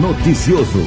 Noticioso.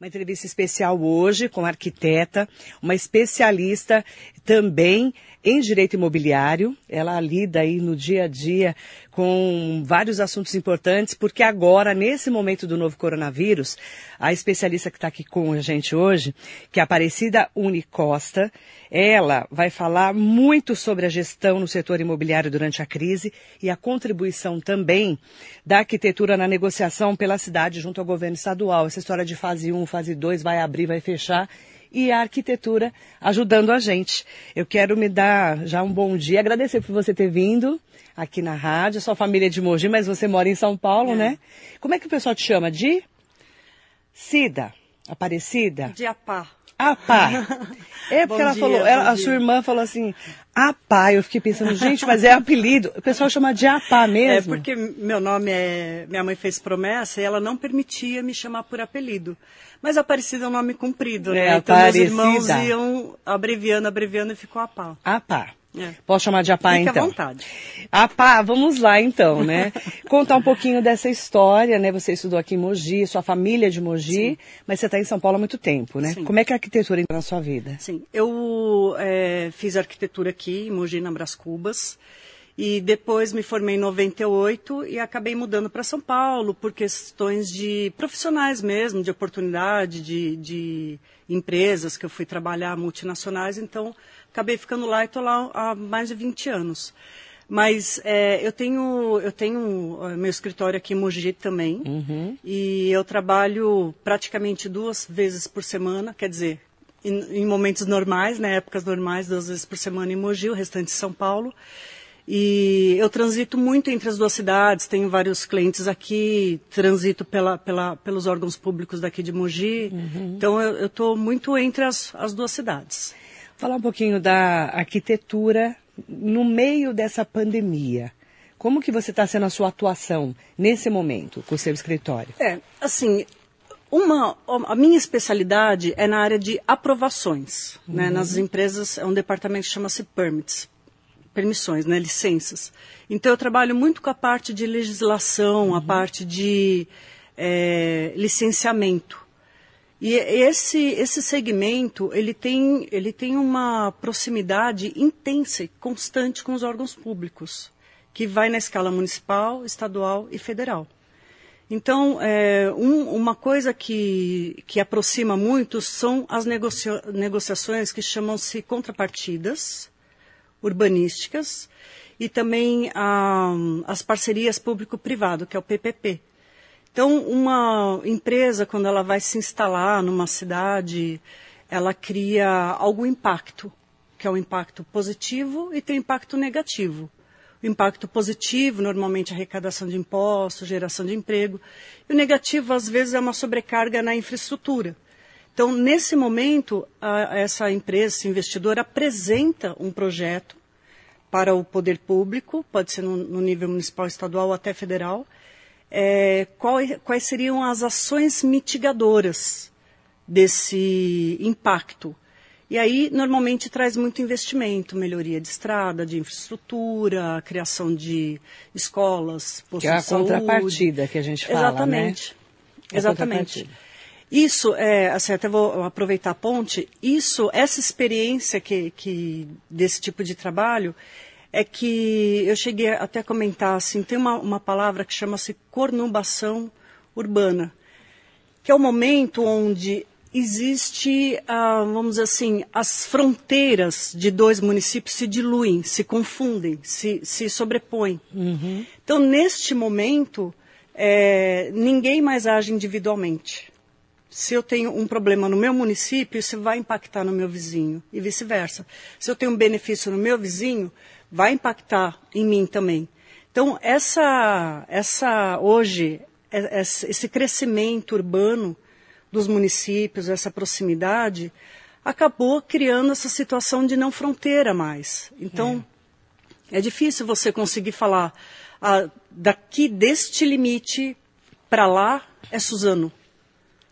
Uma entrevista especial hoje com a arquiteta, uma especialista também em direito imobiliário. Ela lida aí no dia a dia com vários assuntos importantes, porque agora, nesse momento do novo coronavírus, a especialista que está aqui com a gente hoje, que é a Aparecida Unicosta, ela vai falar muito sobre a gestão no setor imobiliário durante a crise e a contribuição também da arquitetura na negociação pela cidade junto ao governo estadual. Essa história de fase 1, fase 2, vai abrir, vai fechar e a arquitetura ajudando a gente. Eu quero me dar já um bom dia, agradecer por você ter vindo aqui na rádio, sua família é de Mogi, mas você mora em São Paulo, é. né? Como é que o pessoal te chama? De? Cida? Aparecida? De Apá. Apá. É porque ela dia, falou, ela, a sua irmã falou assim, Apá. Eu fiquei pensando, gente, mas é apelido. O pessoal chama de Apá mesmo. É porque meu nome é. Minha mãe fez promessa e ela não permitia me chamar por apelido. Mas Aparecida é um nome comprido, né? É, então Aparecida. meus irmãos iam abreviando, abreviando e ficou Apá. Apá. É. Posso chamar de Apá, Fique então? à vontade. Apá, vamos lá então, né? Contar um pouquinho dessa história, né? Você estudou aqui em Mogi, sua família é de Mogi, Sim. mas você está em São Paulo há muito tempo, né? Sim. Como é que a arquitetura entrou na sua vida? Sim, eu é, fiz arquitetura aqui em Mogi, na Brás Cubas. E depois me formei em 98 e acabei mudando para São Paulo por questões de profissionais mesmo, de oportunidade, de, de empresas que eu fui trabalhar multinacionais. Então, acabei ficando lá e estou lá há mais de 20 anos. Mas é, eu tenho eu tenho meu escritório aqui em Mogi também uhum. e eu trabalho praticamente duas vezes por semana, quer dizer, em, em momentos normais, né, épocas normais, duas vezes por semana em Mogi, o restante em São Paulo. E eu transito muito entre as duas cidades, tenho vários clientes aqui, transito pela, pela, pelos órgãos públicos daqui de Mogi. Uhum. Então eu estou muito entre as, as duas cidades. Falar um pouquinho da arquitetura no meio dessa pandemia. Como que você está sendo a sua atuação nesse momento com o seu escritório? É, assim, uma, a minha especialidade é na área de aprovações. Né? Uhum. Né? Nas empresas é um departamento que chama-se Permits permissões, né, licenças. Então eu trabalho muito com a parte de legislação, uhum. a parte de é, licenciamento. E esse, esse segmento, ele tem, ele tem uma proximidade intensa e constante com os órgãos públicos, que vai na escala municipal, estadual e federal. Então, é, um, uma coisa que, que aproxima muito são as negocia negociações que chamam-se contrapartidas, urbanísticas e também ah, as parcerias público-privado, que é o PPP. Então, uma empresa, quando ela vai se instalar numa cidade, ela cria algum impacto, que é um impacto positivo e tem um impacto negativo. O impacto positivo, normalmente, é arrecadação de impostos, geração de emprego. E o negativo, às vezes, é uma sobrecarga na infraestrutura. Então, nesse momento, a, essa empresa, esse investidor, apresenta um projeto para o poder público, pode ser no, no nível municipal, estadual ou até federal, é, qual, quais seriam as ações mitigadoras desse impacto. E aí, normalmente, traz muito investimento, melhoria de estrada, de infraestrutura, criação de escolas, postos que é a contrapartida que a gente fala, Exatamente. Né? Exatamente. Isso, é, assim, até vou aproveitar a ponte, isso, essa experiência que, que, desse tipo de trabalho, é que eu cheguei até a comentar, assim, tem uma, uma palavra que chama-se cornubação urbana, que é o momento onde existe, ah, vamos dizer assim, as fronteiras de dois municípios se diluem, se confundem, se, se sobrepõem. Uhum. Então, neste momento, é, ninguém mais age individualmente se eu tenho um problema no meu município, isso vai impactar no meu vizinho e vice-versa. Se eu tenho um benefício no meu vizinho, vai impactar em mim também. Então, essa, essa hoje, é, esse crescimento urbano dos municípios, essa proximidade, acabou criando essa situação de não fronteira mais. Então, é, é difícil você conseguir falar ah, daqui deste limite para lá é Suzano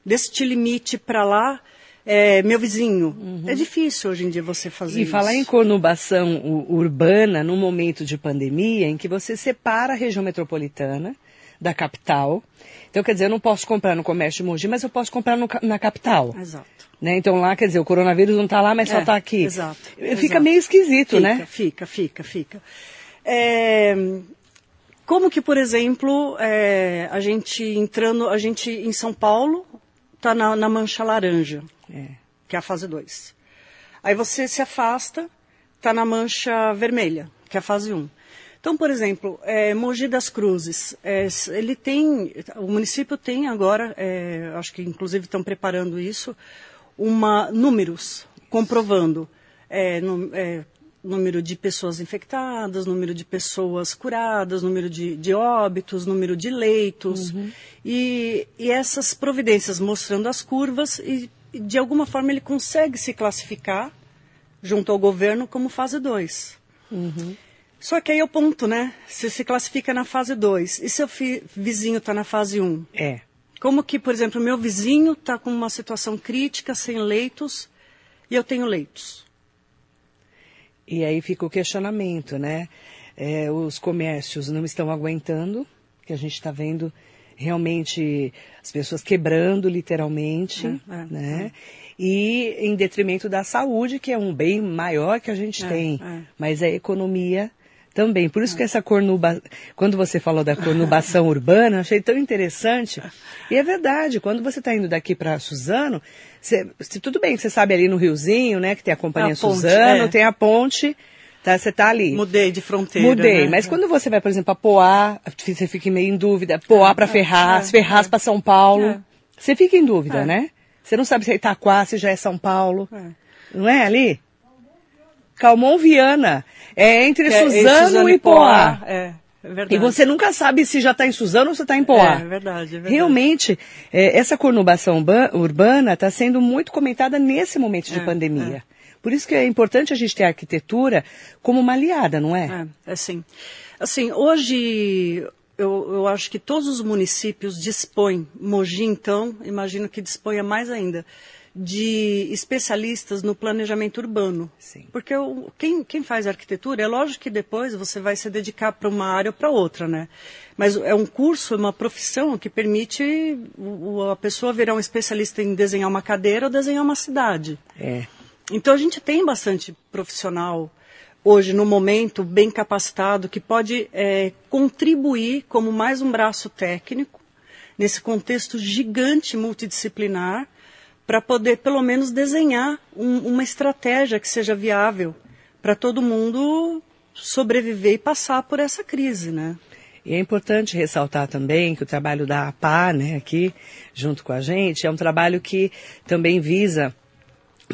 deste limite para lá é, meu vizinho. Uhum. É difícil hoje em dia você fazer e isso. E falar em conurbação urbana no momento de pandemia, em que você separa a região metropolitana da capital. Então, quer dizer, eu não posso comprar no comércio de Mogi, mas eu posso comprar no, na capital. Exato. Né? Então lá, quer dizer, o coronavírus não está lá, mas é, só está aqui. Exato. Fica exato. meio esquisito, fica, né? Fica, fica, fica. É, como que, por exemplo, é, a gente entrando, a gente em São Paulo está na, na, mancha laranja, é. que é a fase 2. Aí você se afasta, está na mancha vermelha, que é a fase 1. Um. Então, por exemplo, é, Mogi das Cruzes, é, ele tem, o município tem agora, é, acho que inclusive estão preparando isso, uma números comprovando é, no, número de pessoas infectadas, número de pessoas curadas, número de, de óbitos, número de leitos uhum. e, e, essas providências mostrando as curvas e, e de alguma forma ele consegue se classificar junto ao governo como fase 2. Uhum. Só que aí é o ponto, né? Você se classifica na fase 2 e seu vizinho está na fase 1? Um? É. Como que, por exemplo, meu vizinho está com uma situação crítica, sem leitos, e eu tenho leitos. E aí fica o questionamento, né? É, os comércios não estão aguentando, que a gente está vendo realmente as pessoas quebrando literalmente, é, é, né? É. E em detrimento da saúde, que é um bem maior que a gente É, tem, é. mas a economia também. Por isso que essa cornuba... quando você falou da cornubação urbana, achei tão interessante. E é verdade, quando você está indo daqui para Suzano, você... tudo bem que você sabe ali no Riozinho, né, que tem a Companhia A ponte, Suzano, é. tem a ponte, tá, você está ali. Mudei de fronteira. Mudei, né? mas quando você vai, por exemplo, a Poá, você fica meio em dúvida, Poá para Ferraz, é, Ferraz é. para São Paulo, É. você fica em dúvida, É. né? Você não sabe se é Itaquá, se já é São Paulo, É. não é ali? Calmon Viana, é entre é- Suzano, Suzano e Poá. É, é verdade. E você nunca sabe se já está em Suzano ou se está em Poá. É, é verdade, é verdade. Realmente, é, essa cornubação ba- urbana está sendo muito comentada nesse momento de É, pandemia. Por isso que é importante a gente ter a arquitetura como uma aliada, não é? É, é assim. Assim, hoje eu, eu acho que todos os municípios dispõem, Mogi então, imagino que disponha mais ainda, de especialistas no planejamento urbano. Sim. Porque quem, quem faz arquitetura, é lógico que depois você vai se dedicar para uma área ou para outra, né? Mas é um curso, é uma profissão que permite o- a pessoa virar um especialista em desenhar uma cadeira ou desenhar uma cidade. É. Então a gente tem bastante profissional hoje no momento bem capacitado que pode é, contribuir como mais um braço técnico nesse contexto gigante multidisciplinar para poder pelo menos desenhar um- uma estratégia que seja viável para todo mundo sobreviver e passar por essa crise, né? E é importante ressaltar também que o trabalho da APA, né, aqui, junto com a gente, é um trabalho que também visa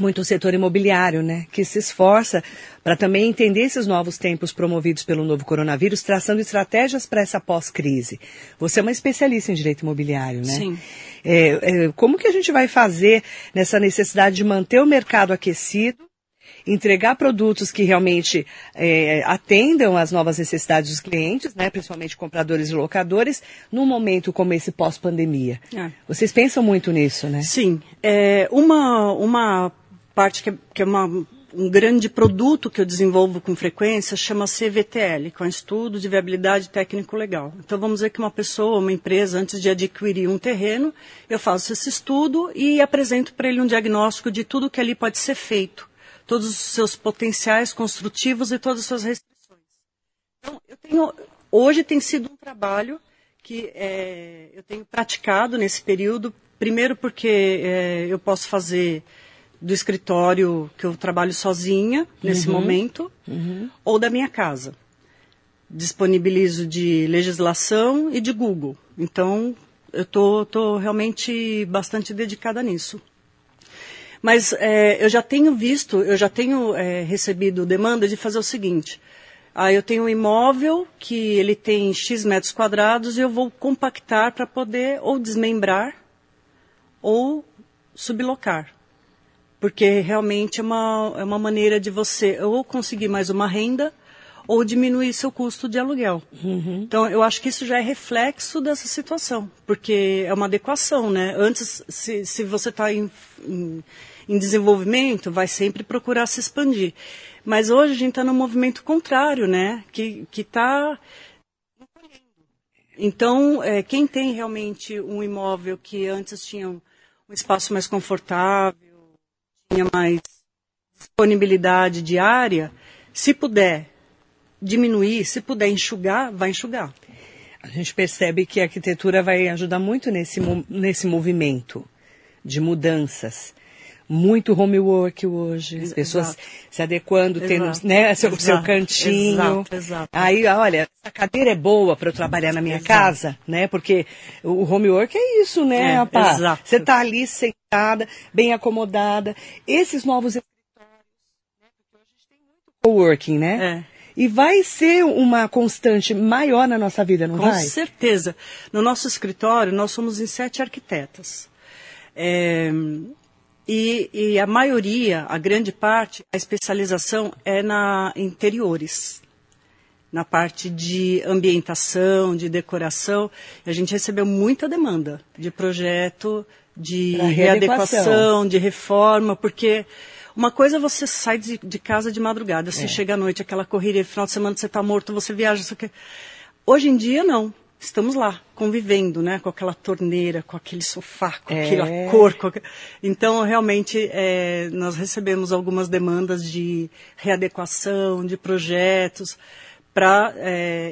muito o setor imobiliário, né, que se esforça para também entender esses novos tempos promovidos pelo novo coronavírus, traçando estratégias para essa pós-crise. Você é uma especialista em direito imobiliário, né? Sim. É, é, como que a gente vai fazer nessa necessidade de manter o mercado aquecido, entregar produtos que realmente é, atendam às novas necessidades dos clientes, né, principalmente compradores e locadores, num momento como esse pós-pandemia? É. Vocês pensam muito nisso, né? Sim. É, uma, uma parte que é, que é uma, um grande produto que eu desenvolvo com frequência chama-se EVTL, que é um estudo de viabilidade técnico-legal. Então vamos dizer que uma pessoa, uma empresa, antes de adquirir um terreno, eu faço esse estudo e apresento para ele um diagnóstico de tudo que ali pode ser feito, todos os seus potenciais construtivos e todas as suas restrições. Então, eu tenho, hoje tem sido um trabalho que é, eu tenho praticado nesse período, primeiro porque é, eu posso fazer do escritório que eu trabalho sozinha nesse momento, ou da minha casa. Disponibilizo de legislação e de Google. Então, eu estou tô, tô realmente bastante dedicada nisso. Mas é, eu já tenho visto, eu já tenho é, recebido demanda de fazer o seguinte. Ah, eu tenho um imóvel que ele tem X metros quadrados e eu vou compactar para poder ou desmembrar ou sublocar. Porque realmente é uma, é uma maneira de você ou conseguir mais uma renda ou diminuir seu custo de aluguel. Uhum. Então, eu acho que isso já é reflexo dessa situação, porque é uma adequação, né? Antes, se, se você está em, em, em, desenvolvimento, vai sempre procurar se expandir. Mas hoje a gente está no movimento contrário, né? Que está... Então, é, quem tem realmente um imóvel que antes tinha um espaço mais confortável, tinha mais disponibilidade diária, se puder diminuir, se puder enxugar, vai enxugar. A gente percebe que a arquitetura vai ajudar muito nesse, nesse movimento de mudanças. Muito homework hoje, as pessoas Exato. se adequando, tendo Exato. né, seu, seu cantinho. Exato, exato. Aí, olha, essa cadeira é boa para eu trabalhar na minha casa, né? Porque o homework é isso, né, É, rapaz? exato. Você tá ali sentada, bem acomodada. Esses novos coworking, né? É. E vai ser uma constante maior na nossa vida, não Com vai? certeza. No nosso escritório, nós somos em sete arquitetas. É, e, e a maioria, a grande parte, a especialização é na interiores. Na parte de ambientação, de decoração. A gente recebeu muita demanda de projeto, de readequação. de reforma, porque uma coisa é você sai de, de casa de madrugada, você É. chega à noite, aquela correria, final de semana você está morto, você viaja, isso aqui. Hoje em dia, não. Estamos lá, convivendo, né? Com aquela torneira, com aquele sofá, com É. aquela cor. com Então, realmente, é, nós recebemos algumas demandas de readequação, de projetos, para,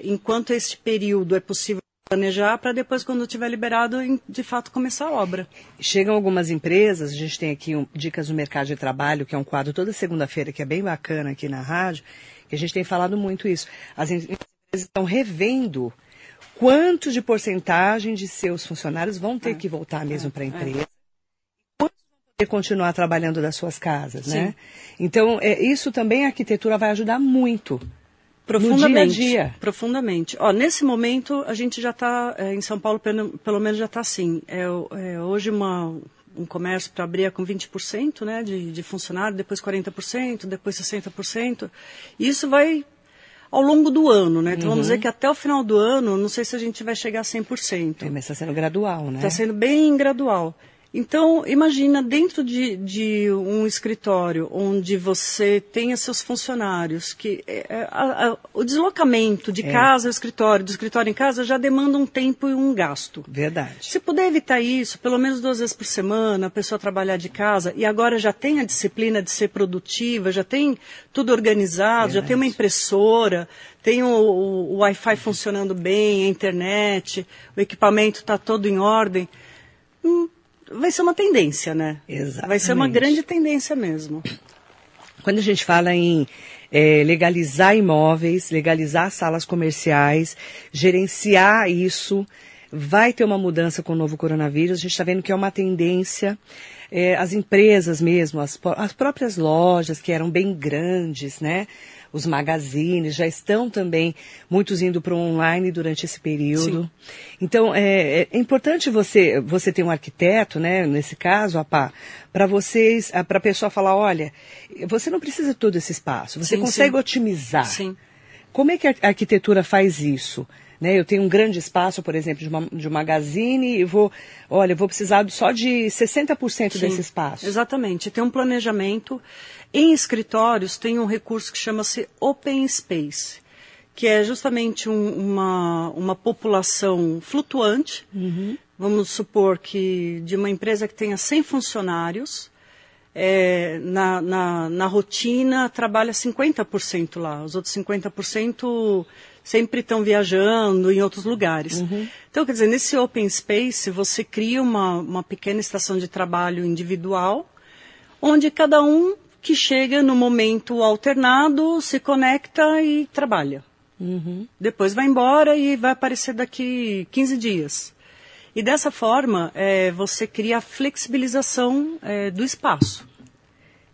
enquanto este período é possível planejar, para depois, quando estiver liberado, de fato, começar a obra. Chegam algumas empresas, a gente tem aqui um, Dicas do Mercado de Trabalho, que é um quadro toda segunda-feira, que é bem bacana aqui na rádio, que a gente tem falado muito isso. As em- empresas estão revendo quanto de porcentagem de seus funcionários vão ter É. que voltar mesmo É. para a empresa. Vão poder continuar trabalhando das suas casas, Sim. né? Então, é, isso também a arquitetura vai ajudar muito. Profundamente. dia a dia. Profundamente. Ó, nesse momento, a gente já está, em São Paulo, pelo, pelo menos já está assim. É, é hoje uma, um comércio para abrir é com 20% né, de, de funcionário, depois 40%, depois 60%. E isso vai ao longo do ano, né? Então vamos Uhum. dizer que até o final do ano, não sei se a gente vai chegar a 100%. É, Mas está sendo gradual, né? Está sendo bem gradual. Então, imagina dentro de, de um escritório onde você tenha seus funcionários, que é, é, a- a- o deslocamento de É. casa ao escritório, do escritório em casa, já demanda um tempo e um gasto. Verdade. Se puder evitar isso, pelo menos duas vezes por semana, a pessoa trabalhar de casa, e agora já tem a disciplina de ser produtiva, já tem tudo organizado, já tem uma impressora, tem o, o- o Wi-Fi funcionando bem, a internet, o equipamento está todo em ordem. Hum, vai ser uma tendência, né? Exatamente. Vai ser uma grande tendência mesmo. Quando a gente fala em eh, legalizar imóveis, legalizar salas comerciais, gerenciar isso, vai ter uma mudança com o novo coronavírus. A gente está vendo que é uma tendência. Eh, as empresas mesmo, as, as próprias lojas que eram bem grandes, né? Os magazines já estão também, muitos indo para o online durante esse período. Então, é, é importante você, você ter um arquiteto, né, nesse caso, Apá, para vocês, para a pessoa falar, olha, você não precisa de todo esse espaço, você Sim, consegue sim. otimizar. Sim. Como é que a arquitetura faz isso? Né, eu tenho um grande espaço, por exemplo, de, uma, de um magazine e vou, olha, eu vou precisar só de 60% Sim, desse espaço. Exatamente. Tem um planejamento. Em escritórios tem um recurso que chama-se Open Space, que é justamente um- uma, uma população flutuante. Vamos supor que de uma empresa que tenha 100 funcionários, é, na, na, na rotina trabalha 50% lá, os outros 50% sempre estão viajando em outros lugares. Então, quer dizer, nesse open space você cria uma, uma pequena estação de trabalho individual, onde cada um que chega no momento alternado se conecta e trabalha. Uhum. Depois vai embora e vai aparecer daqui 15 dias. E dessa forma, eh, você cria a flexibilização eh, do espaço.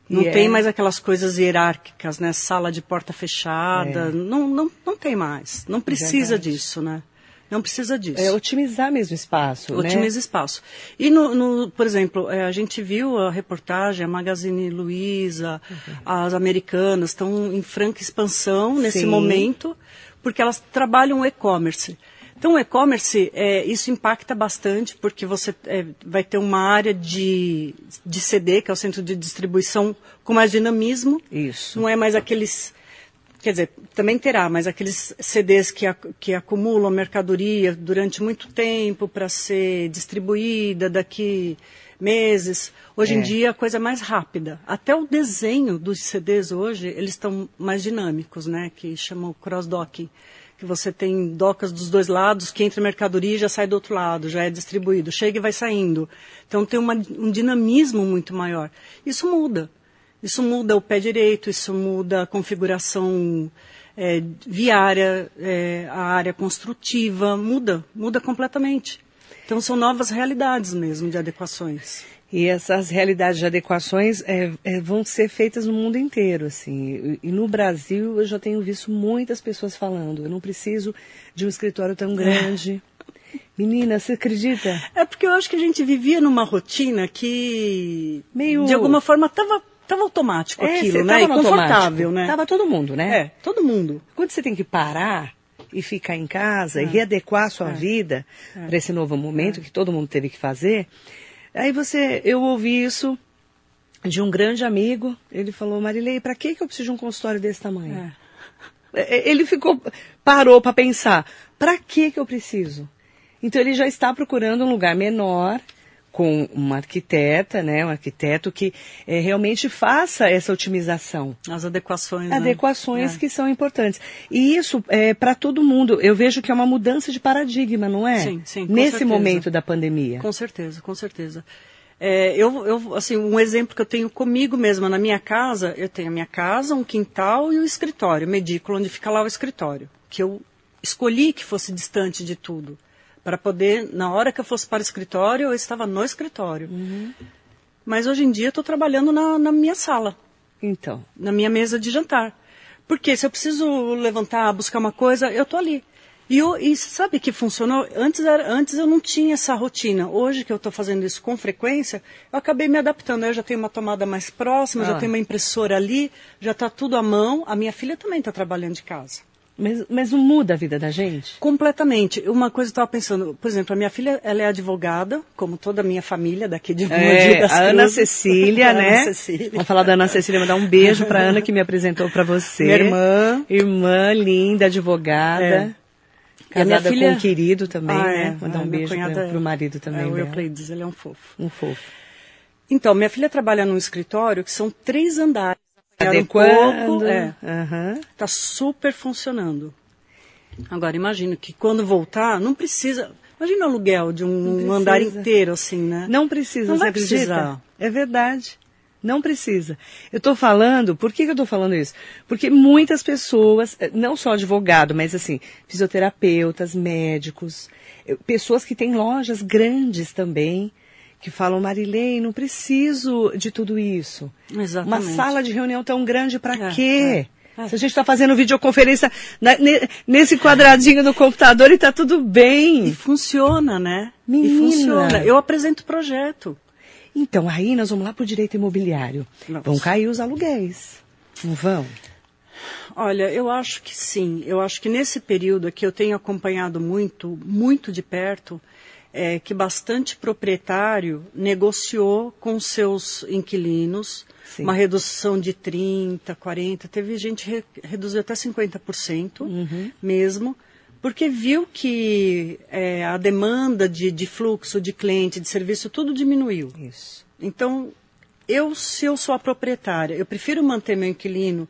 Não tem é- mais aquelas coisas hierárquicas, né? Sala de porta fechada. É. Não, não, não tem mais. Não precisa Verdade. disso, né? Não precisa disso. É otimizar mesmo espaço, né? Otimiza espaço. E, no, no- por exemplo, é, a gente viu a reportagem, a Magazine Luiza, as americanas estão em franca expansão nesse Sim. momento, porque elas trabalham o e-commerce. Então, o e-commerce, é, isso impacta bastante, porque você é, vai ter uma área de, de CD, que é o centro de distribuição, com mais dinamismo. Isso. Não é mais aqueles. Quer dizer, também terá, mas aqueles CDs que, que acumulam mercadoria durante muito tempo para ser distribuída daqui meses. Hoje É. em dia a coisa é mais rápida. Até o desenho dos CDs hoje, eles estão mais dinâmicos, né? Que chamam cross-docking. Que você tem docas dos dois lados, que entra mercadoria e já sai do outro lado, já é distribuído. Chega e vai saindo. Então tem uma- um dinamismo muito maior. Isso muda. Isso muda o pé direito, isso muda a configuração eh, viária, eh, a área construtiva, muda, muda completamente. Então são novas realidades mesmo de adequações. E essas realidades de adequações é, é, vão ser feitas no mundo inteiro, assim. E, no Brasil eu já tenho visto muitas pessoas falando, eu não preciso de um escritório tão grande. Menina, você acredita? É porque eu acho que a gente vivia numa rotina que, Meio- de alguma forma, estava tava automático É, aquilo, né? tava E confortável, né? Tava todo mundo, né? É, todo mundo. Quando você tem que parar e ficar em casa e readequar a sua vida para esse novo momento que todo mundo teve que fazer, aí você, eu ouvi isso de um grande amigo, ele falou, Marilei, para que que eu preciso de um consultório desse tamanho? É. É, Ele ficou, parou para pensar, para que que eu preciso? Então ele já está procurando um lugar menor, com uma arquiteta, né, um arquiteto que eh, realmente faça essa otimização As adequações. né? adequações É. que são importantes. E isso é para todo mundo. Eu vejo que é uma mudança de paradigma, não é? Sim, sim, Nesse certeza. momento da pandemia. Com certeza, com certeza. É, eu, eu, assim, um exemplo que eu tenho comigo mesma na minha casa, eu tenho a minha casa, um quintal e o escritório, medículo, onde fica lá o escritório, que eu escolhi que fosse distante de tudo, para poder, na hora que eu fosse para o escritório, eu estava no escritório. Mas hoje em dia eu estou trabalhando na, na minha sala, Então, na minha mesa de jantar. Porque se eu preciso levantar, buscar uma coisa, eu estou ali. E, eu- e sabe que funcionou? Antes, era, antes eu não tinha essa rotina. Hoje que eu estou fazendo isso com frequência, eu acabei me adaptando. Eu já tenho uma tomada mais próxima, Ah. já tenho uma impressora ali, já está tudo à mão. A minha filha também está trabalhando de casa. Mas, mas não muda a vida da gente? Completamente. Uma coisa eu estava pensando, por exemplo, a minha filha, ela é advogada, como toda a minha família daqui de Mogi É, das a Ana Cruzes. Cecília, A Ana né? Cecília. Vamos falar da Ana Cecília, mandar um beijo para Ana que me apresentou para você. Minha irmã. Irmã linda, advogada. É. E Casada filha- com um querido também, Ah, né? é. Mandar Ah, um beijo para é- o marido também. É, o. Euclides, ele é um fofo. Um fofo. Então, minha filha trabalha num escritório que são três andares. Um Adequando. pouco, é, Aham. tá super funcionando. Agora, imagino que quando voltar, não precisa... Imagina o aluguel de um andar inteiro, assim, né? Não precisa, Não vai acredita? precisar. É verdade. Não precisa. Eu estou falando, por que, que eu estou falando isso? Porque muitas pessoas, eh, não só advogado, mas assim, fisioterapeutas, médicos, eh, pessoas que têm lojas grandes também, que falam, Marilei, não preciso de tudo isso. Exatamente. Uma sala de reunião tão grande para É, quê? é, é. Se a gente está fazendo videoconferência na- ne- nesse quadradinho do computador e está tudo bem. E funciona, né? Menina. E funciona. Eu apresento projeto. Então, aí nós vamos lá para o direito imobiliário. Vamos. Vão cair os aluguéis. Não vão? Olha, eu acho que sim. Eu acho que nesse período aqui eu tenho acompanhado muito, muito de perto, é, que bastante proprietário negociou com seus inquilinos Sim. uma redução de 30, 40, teve gente que re, reduziu até 50% Uhum. mesmo, porque viu que é, a demanda de, de fluxo de cliente, de serviço, tudo diminuiu. Isso. Então, eu, se eu sou a proprietária, eu prefiro manter meu inquilino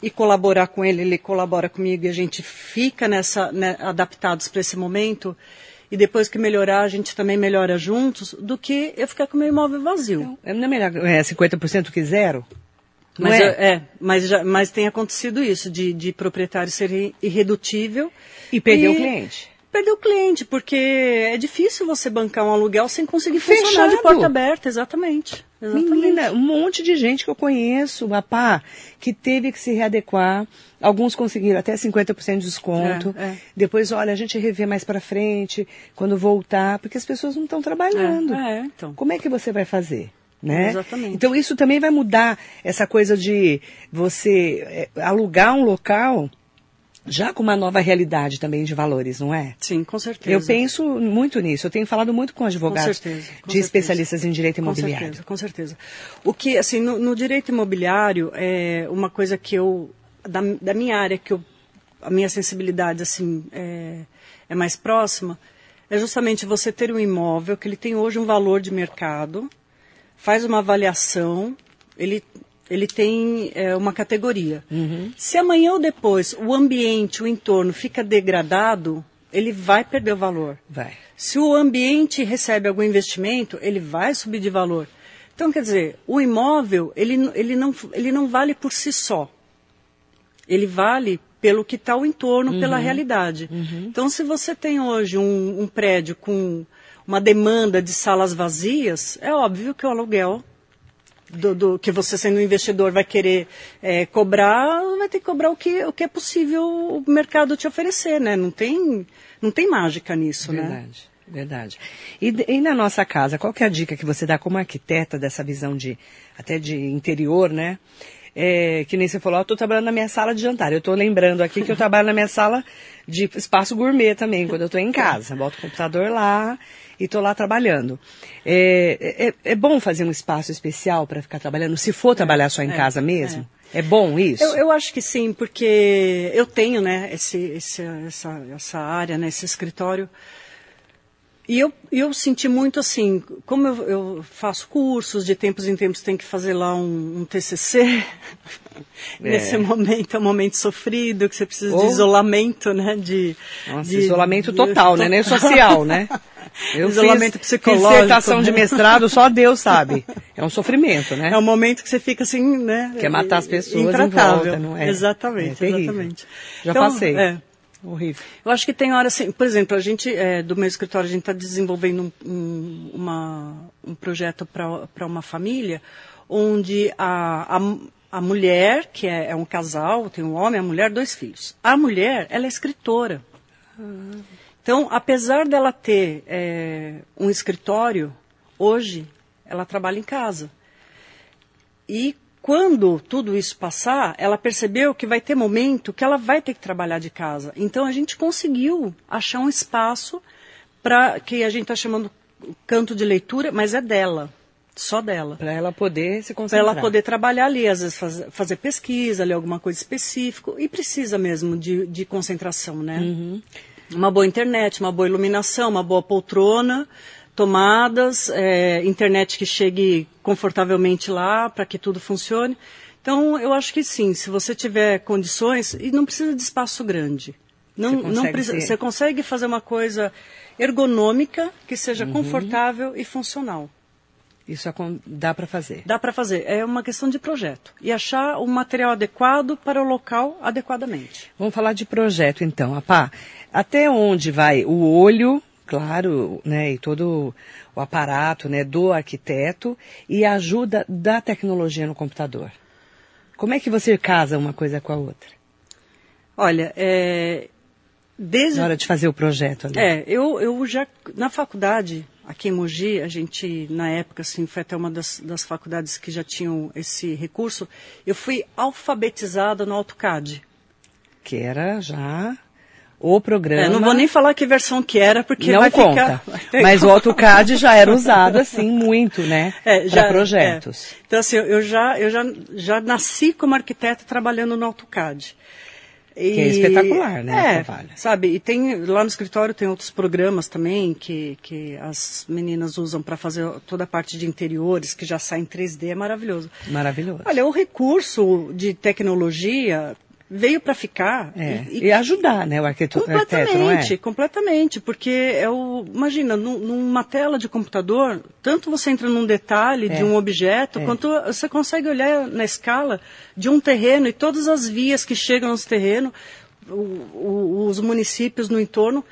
e colaborar com ele, ele colabora comigo e a gente fica nessa, né, adaptados para esse momento, e depois que melhorar, a gente também melhora juntos, do que eu ficar com meu imóvel vazio. Não é melhor é, 50% que zero? Mas, é? eu- é, mas, já, mas tem acontecido isso, de, de proprietário ser irredutível. E perder o cliente. Perder o cliente, porque é difícil você bancar um aluguel sem conseguir funcionar de porta aberta, exatamente. Exatamente. Menina, um monte de gente que eu conheço, papá, que teve que se readequar. Alguns conseguiram até 50% de desconto. É, é. Depois, olha, a gente revê mais pra frente, quando voltar, porque as pessoas não estão trabalhando. É, é, então. Como é que você vai fazer? Né? Exatamente. Então isso também vai mudar essa coisa de você é, alugar um local já com uma nova realidade também de valores, não é? Sim, com certeza. Eu penso muito nisso. Eu tenho falado muito com advogados Com certeza, com de certeza. especialistas em direito Com imobiliário. certeza, com certeza. O que, assim, no, no direito imobiliário, é uma coisa que eu, da, da minha área, que eu, a minha sensibilidade, assim, é, é mais próxima, é justamente você ter um imóvel que ele tem hoje um valor de mercado, faz uma avaliação, ele, ele tem é, uma categoria. Se amanhã ou depois o ambiente, o entorno fica degradado, ele vai perder o valor. Vai. Se o ambiente recebe algum investimento, ele vai subir de valor. Então, quer dizer, o imóvel, ele, ele, não, ele não vale por si só. Ele vale pelo que está o entorno, pela realidade. Então, se você tem hoje um, um prédio com uma demanda de salas vazias, é óbvio que o aluguel do, do- que você sendo um investidor vai querer eh, cobrar, vai ter que cobrar o que, o que é possível o mercado te oferecer, né? Não tem, não tem mágica nisso, né? Verdade, verdade. E, e na nossa casa, qual que é a dica que você dá como arquiteta dessa visão de até de interior, né? É, que nem você falou, eu estou trabalhando na minha sala de jantar. Eu estou lembrando aqui que eu trabalho na minha sala de espaço gourmet também, quando eu estou em casa. Boto o computador lá e estou lá trabalhando. É, é, é bom fazer um espaço especial para ficar trabalhando, se for trabalhar só em é, casa mesmo? É, bom isso? Eu, eu acho que sim, porque eu tenho, né, esse, esse- essa, essa área, né, esse escritório. E eu, eu senti muito assim, como eu, eu faço cursos, de tempos em tempos tem que fazer lá um, um TCC. Nesse momento, é um momento sofrido, que você precisa Oh. de isolamento, né, de... Nossa, de- isolamento de- total, né? Nem social, né? Eu Isolamento fiz, psicológico. Dissertação de mestrado, só Deus sabe. É um sofrimento, né? É um momento que você fica assim, né? Quer matar as pessoas em intratável. volta, não é? Exatamente, É exatamente. Já Então, passei. é. Horrível. Eu acho que tem hora assim, por exemplo, a gente, é, do meu escritório, a gente está desenvolvendo um, um, uma- um projeto para uma família, onde a, a, a mulher, que é, é um casal, tem um homem, a mulher, dois filhos. A mulher, ela é escritora. Então, apesar dela ter é, um escritório, hoje ela trabalha em casa. E quando tudo isso passar, ela percebeu que vai ter momento que ela vai ter que trabalhar de casa. Então a gente conseguiu achar um espaço para que a gente está chamando canto de leitura, mas é dela, só dela. Para ela poder se Para concentrar. ela poder trabalhar ali, às vezes faz- fazer pesquisa, ler alguma coisa específica, e precisa mesmo de, de concentração, né? Uma boa internet, uma boa iluminação, uma boa poltrona, tomadas, é, internet que chegue confortavelmente lá para que tudo funcione. Então, eu acho que sim, se você tiver condições, e não precisa de espaço grande. Não, Você não consegue precisa, ser- você consegue fazer uma coisa ergonômica que seja confortável e funcional. Isso dá para fazer. Dá para fazer. É uma questão de projeto. E achar o material adequado para o local adequadamente. Vamos falar de projeto então, Apá. Até onde vai o olho, claro, né, e todo o aparato, né, do arquiteto e a ajuda da tecnologia no computador? Como é que você casa uma coisa com a outra? Olha, é, desde Na hora de fazer o projeto ali. É, eu, eu já, na faculdade, aqui em Mogi, a gente, na época, assim, foi até uma das, das faculdades que já tinham esse recurso, eu fui alfabetizada no AutoCAD. Que era já o programa. É, não vou nem falar que versão que era, porque não vai conta. ficar... Mas o AutoCAD já era usado assim muito, né? É, para projetos. é. Então, assim, eu já, eu já, já nasci como arquiteta trabalhando no AutoCAD. E- Que é espetacular, né, É, trabalho. sabe, e tem, lá no escritório tem outros programas também que, que as meninas usam para fazer toda a parte de interiores, que já sai em 3D, é maravilhoso. Maravilhoso. Olha, o recurso de tecnologia veio para ficar. É, e- e, ajudar, né, o arquiteto, é? Completamente, completamente, porque é o, imagina, num- numa tela de computador, tanto você entra num detalhe É. de um objeto, É. quanto você consegue olhar na escala de um terreno e todas as vias que chegam nesse terreno, o- o- os municípios no entorno.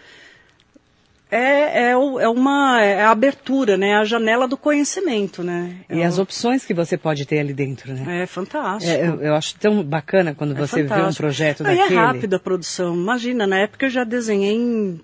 É, é, é, uma é a abertura, né? A janela do conhecimento, né? E é as opções que você pode ter ali dentro, né? É fantástico. É, eu, eu, acho tão bacana quando é você fantástico. vê um projeto Aí daquele. é rápida a produção. Imagina, na época eu já desenhei em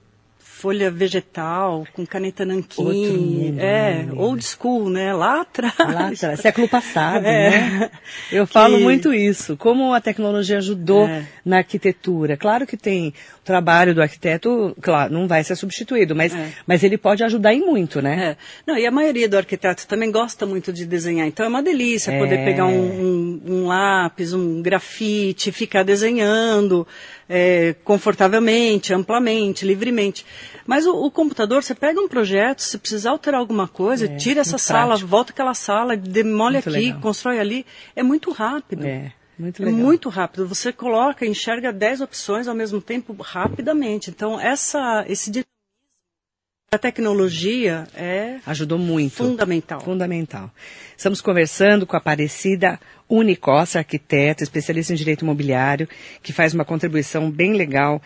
folha vegetal, com caneta nanquim. Mundo, é, né, old school, né? Lá atrás. Lá atrás, século passado, é. né? Eu falo que... muito isso. Como a tecnologia ajudou é. na arquitetura. Claro que tem trabalho do arquiteto, claro, não vai ser substituído, mas, é. mas ele pode ajudar em muito, né? É. Não, e a maioria do arquiteto também gosta muito de desenhar. Então é uma delícia poder É. pegar um, um, um lápis, um grafite, ficar desenhando é, confortavelmente, amplamente, livremente. Mas o, o, computador, você pega um projeto, se precisar alterar alguma coisa, É, tira essa sala, prático. volta aquela sala, demole Muito aqui, legal. constrói ali. É muito rápido. É, muito É legal. muito rápido. Você coloca, enxerga 10 opções ao mesmo tempo rapidamente. Então, essa, esse da tecnologia é Ajudou muito. fundamental. Fundamental. Estamos conversando com a Aparecida Unicossa, arquiteta, especialista em direito imobiliário, que faz uma contribuição bem legal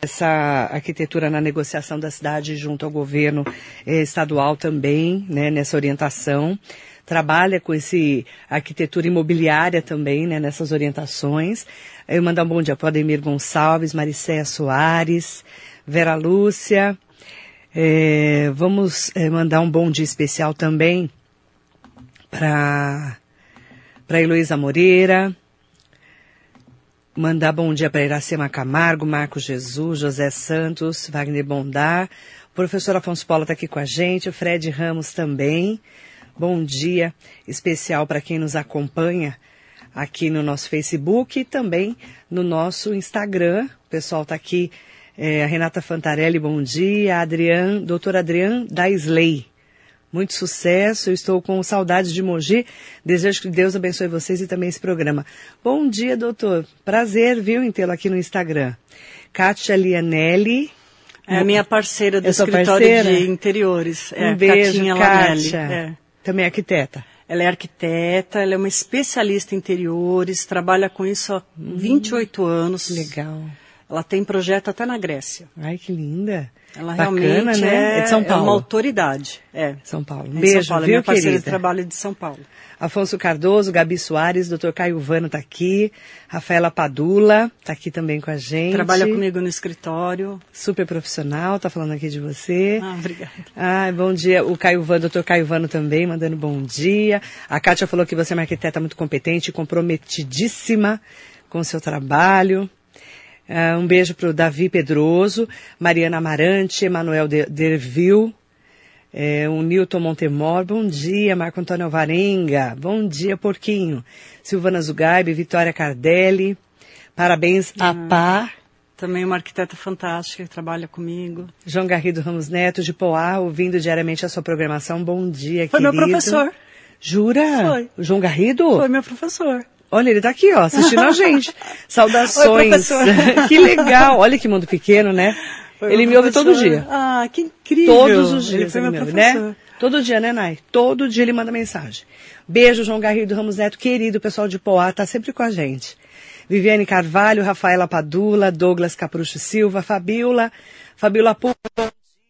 nessa arquitetura na negociação da cidade junto ao governo eh, estadual também, né, nessa orientação. Trabalha com esse arquitetura imobiliária também, né, nessas orientações. Eu mandar um bom dia para Ademir Gonçalves, Maricéia Soares, Vera Lúcia. É, vamos é, mandar um bom dia especial também para para Heloísa Moreira. Mandar bom dia para Iracema Camargo, Marcos Jesus, José Santos, Wagner Bondar. O professor Afonso Paula está aqui com a gente, o Fred Ramos também. Bom dia especial para quem nos acompanha aqui no nosso Facebook e também no nosso Instagram. O pessoal está aqui é, a Renata Fantarelli, bom dia. Adrian, doutor Adrian da Slay. Muito sucesso, eu estou com saudades de Mogi. Desejo que Deus abençoe vocês e também esse programa. Bom dia, doutor. Prazer, viu, em tê-lo aqui no Instagram. Kátia Lianelli. É a minha parceira do escritório parceira? de interiores. É, um beijo, Catinha Lanelli. Kátia. É. Também arquiteta. Ela é arquiteta, ela é uma especialista em interiores, trabalha com isso há 28 anos. Hum, Legal. Ela tem projeto até na Grécia. Ai, que linda. Ela Bacana, realmente né? é, É de São é Paulo. uma autoridade. É. São Paulo. Um É beijo, São Paulo, é viu, minha parceira querida? de trabalho de São Paulo. Afonso Cardoso, Gabi Soares, Dr. Caio Vano está aqui, Rafaela Padula está aqui também com a gente. Trabalha comigo no escritório. Super profissional, tá falando aqui de você. Ah, obrigada. Ah, bom dia. O Caio Vano, Dr. Caio Vano também, mandando bom dia. A Kátia falou que você é uma arquiteta muito competente comprometidíssima com o seu trabalho. Ah, um beijo para o Davi Pedroso, Mariana Amarante, Emanuel De- Derville, é, o Newton Montemor, bom dia, Marco Antônio Alvarenga, bom dia, Porquinho, Silvana Zugaib, Vitória Cardelli, parabéns a Pá, Também uma arquiteta fantástica que trabalha comigo. João Garrido Ramos Neto, de Poá, ouvindo diariamente a sua programação, bom dia, Foi meu querido. professor. Jura? Foi. O João Garrido? Foi meu professor. Olha, ele tá aqui, ó, assistindo a gente. Oi, Saudações. professor. que legal. Olha que mundo pequeno, né? Foi ele me ouve todo dia. Ah, que incrível. Todos os Ele dias foi ele meu me ouve, né? Todo dia, né, Nai? Todo dia ele manda mensagem. Beijo, João Garrido Ramos Neto, querido, pessoal de Poá, tá sempre com a gente. Viviane Carvalho, Rafaela Padula, Douglas Caprucho Silva, Fabiola, Fabiola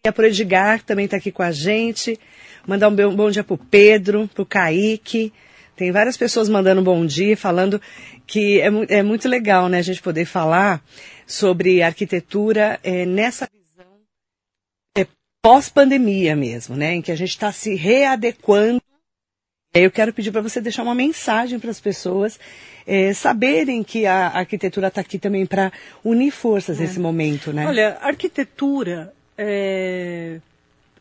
dia pro Edgar, também tá aqui com a gente. Mandar um bom bom dia pro Pedro, pro Kaique. Tem várias pessoas mandando bom dia, falando que é, mu- é muito legal, né, a gente poder falar sobre arquitetura eh, nessa visão é, pós-pandemia mesmo, né, em que a gente está se readequando. Eu quero pedir para você deixar uma mensagem para as pessoas eh, saberem que a arquitetura está aqui também para unir forças nesse momento, né? Olha, arquitetura, é,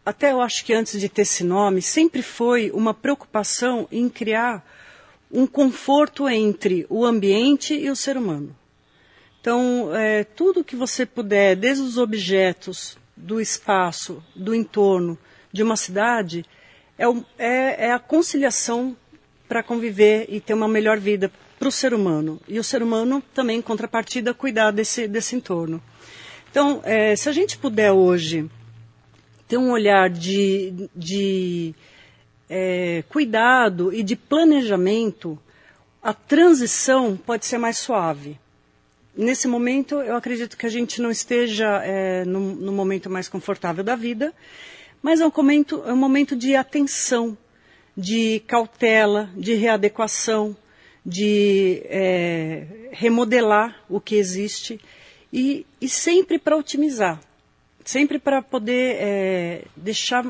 até eu acho que antes de ter esse nome, sempre foi uma preocupação em criar um conforto entre o ambiente e o ser humano. Então, é, tudo que você puder, desde os objetos, do espaço, do entorno de uma cidade, é, é- é a conciliação para conviver e ter uma melhor vida para o ser humano. E o ser humano também, em contrapartida, cuidar desse, desse entorno. Então, é, se a gente puder hoje ter um olhar de, de é, cuidado e de planejamento, a transição pode ser mais suave. nesse momento, eu acredito que a gente não esteja é, no, no, momento mais confortável da vida, mas é um momento, é um momento de atenção, de cautela, de readequação, de é, remodelar o que existe e, e sempre para otimizar, sempre para poder é, deixar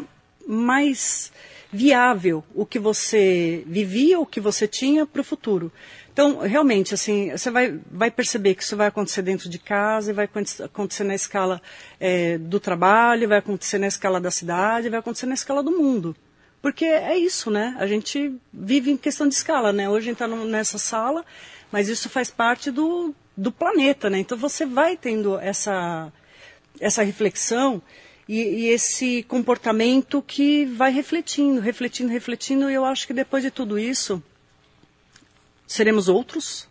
mais viável o que você vivia, o que você tinha para o futuro. Então, realmente, assim, você vai, vai perceber que isso vai acontecer dentro de casa, vai acontecer na escala é, do trabalho, vai acontecer na escala da cidade, vai acontecer na escala do mundo. Porque é isso, né? A gente vive em questão de escala, né? Hoje a gente está nessa sala, mas isso faz parte do, do planeta, né? Então você vai tendo essa, essa reflexão e, e, esse comportamento que vai refletindo, refletindo, refletindo, e eu acho que depois de tudo isso, seremos outros,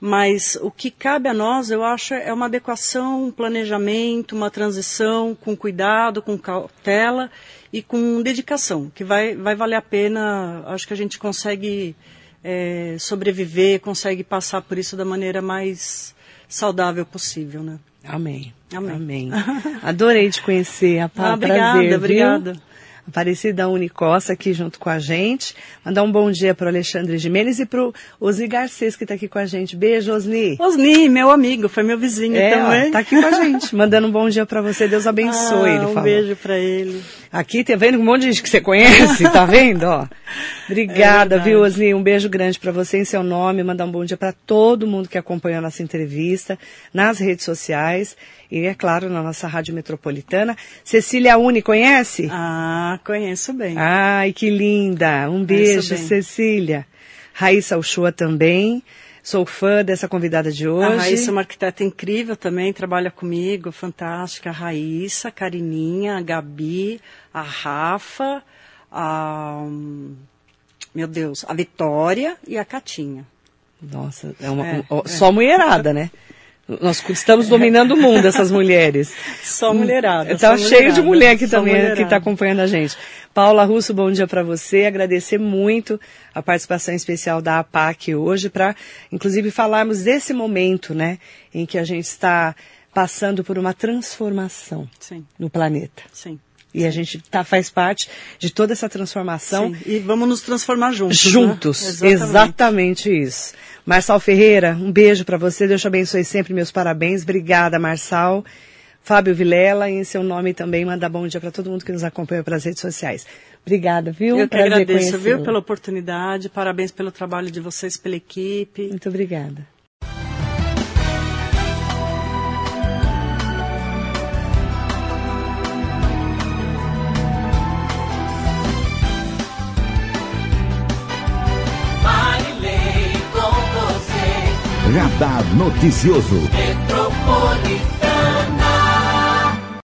mas o que cabe a nós, eu acho, é uma adequação, um planejamento, uma transição com cuidado, com cautela e com dedicação, que vai, vai valer a pena. Acho que a gente consegue é, sobreviver, consegue passar por isso da maneira mais saudável possível, né? Amém. Amém. Amém. Adorei te conhecer, a ah, obrigada, prazer, obrigada. Aparecida Unicosta aqui junto com a gente. Mandar um bom dia para o Alexandre Jimenez e para o Osni Garcês que está aqui com a gente. Beijo, Osni. Osni, meu amigo, foi meu vizinho é, também. Está aqui com a gente, mandando um bom dia para você. Deus abençoe, ah, ele um beijo para ele. Aqui, tá vendo um monte de gente que você conhece, tá vendo? Ó. Obrigada, é viu, Osni? Um beijo grande para você em seu nome. Mandar um bom dia para todo mundo que acompanhou a nossa entrevista nas redes sociais e, é claro, na nossa rádio metropolitana. Cecília Uni, conhece? Ah, conheço bem. Ai, que linda. Um beijo, Cecília. Raíssa Uchoa também. Sou fã dessa convidada de hoje. A Raíssa é uma arquiteta incrível também, trabalha comigo, fantástica. A Raíssa, a Carininha, a Gabi, a Rafa, a... Meu Deus, a Vitória e a Catinha. Nossa, é uma, é, é. só mulherada, né? Nós estamos dominando o mundo, essas mulheres. Só mulherada. Está cheio mulherada, de mulher aqui também, mulherada. que está acompanhando a gente. Paula Russo, bom dia para você. Agradecer muito a participação especial da APAC hoje, para, inclusive, falarmos desse momento, né, em que a gente está passando por uma transformação Sim. no planeta. Sim. E a gente tá, faz parte de toda essa transformação. Sim, e vamos nos transformar juntos. Né? Juntos, né? exatamente. exatamente. isso. Marçal Ferreira, um beijo para você, Deus te abençoe sempre, meus parabéns. Obrigada, Marçal. Fábio Vilela, em seu nome também, manda bom dia para todo mundo que nos acompanha pelas redes sociais. Obrigada, viu? Eu que agradeço, viu, pela oportunidade, parabéns pelo trabalho de vocês, pela equipe. Muito obrigada. Radar Noticioso.